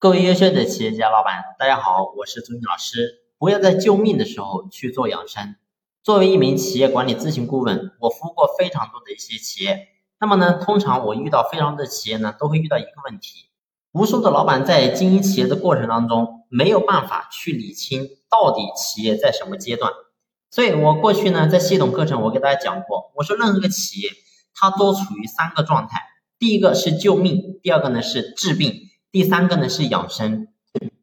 各位优秀的企业家老板，大家好，我是朱毅老师。不要在救命的时候去做养生。作为一名企业管理咨询顾问，我服务过非常多的一些企业。那么呢，通常我遇到非常多的企业呢，都会遇到一个问题：无数的老板在经营企业的过程当中，没有办法去理清到底企业在什么阶段。所以我过去呢，在系统课程我给大家讲过，我说任何一个企业，它都处于三个状态：第一个是救命，第二个呢是治病。第三个呢是养生，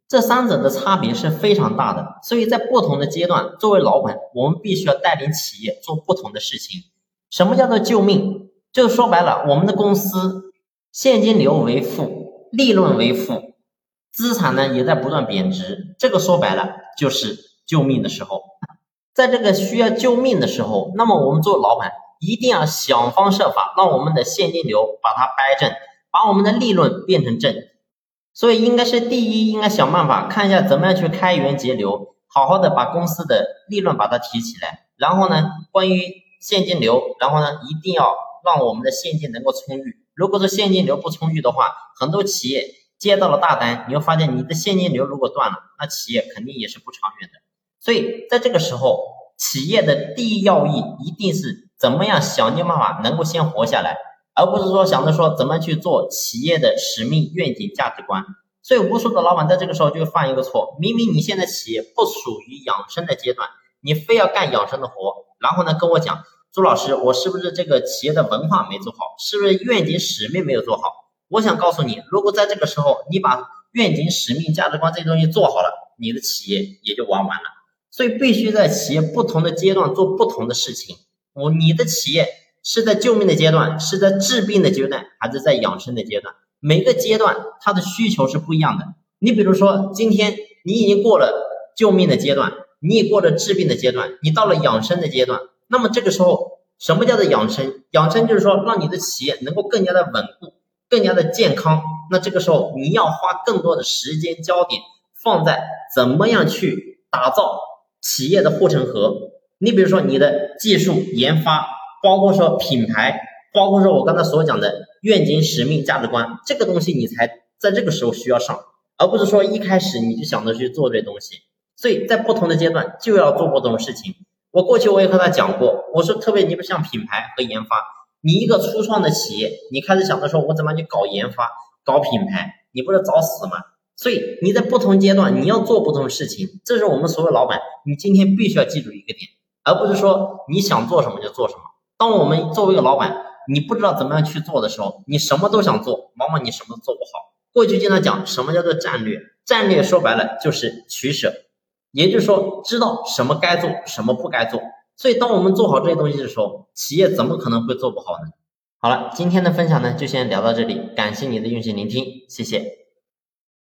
这三者的差别是非常大的，所以在不同的阶段，作为老板，我们必须要带领企业做不同的事情。什么叫做救命？就说白了，我们的公司现金流为负，利润为负，资产呢也在不断贬值，这个说白了就是救命的时候。在这个需要救命的时候，那么我们做老板一定要想方设法让我们的现金流把它掰正，把我们的利润变成正。所以应该是第一，应该想办法看一下怎么样去开源节流，好好的把公司的利润把它提起来。然后呢，关于现金流，然后呢，一定要让我们的现金能够充裕。如果说现金流不充裕的话，很多企业接到了大单，你会发现你的现金流如果断了，那企业肯定也是不长远的。所以在这个时候，企业的第一要义一定是怎么样想尽办法能够先活下来。而不是说想着说怎么去做企业的使命、愿景、价值观，所以无数的老板在这个时候就犯一个错：明明你现在企业不属于养生的阶段，你非要干养生的活，然后呢跟我讲，朱老师，我是不是这个企业的文化没做好？是不是愿景、使命没有做好？我想告诉你，如果在这个时候你把愿景、使命、价值观这些东西做好了，你的企业也就玩完了。所以必须在企业不同的阶段做不同的事情。我你的企业。是在救命的阶段，是在治病的阶段，还是在养生的阶段？每个阶段它的需求是不一样的。你比如说，今天你已经过了救命的阶段，你已过了治病的阶段，你到了养生的阶段。那么这个时候，什么叫做养生？养生就是说，让你的企业能够更加的稳固，更加的健康。那这个时候，你要花更多的时间焦点放在怎么样去打造企业的护城河。你比如说，你的技术研发。包括说品牌，包括说我刚才所讲的愿景、使命、价值观，这个东西你才在这个时候需要上，而不是说一开始你就想着去做这东西。所以在不同的阶段就要做不同的事情。我过去我也和他讲过，我说特别你不像品牌和研发，你一个初创的企业，你开始想着说我怎么去搞研发、搞品牌，你不是找死吗？所以你在不同阶段你要做不同的事情，这是我们所有老板，你今天必须要记住一个点，而不是说你想做什么就做什么。当我们作为一个老板，你不知道怎么样去做的时候，你什么都想做，往往你什么都做不好。过去经常讲什么叫做战略，战略说白了就是取舍，也就是说知道什么该做，什么不该做。所以当我们做好这些东西的时候，企业怎么可能会做不好呢？好了，今天的分享呢就先聊到这里，感谢你的用心聆听，谢谢。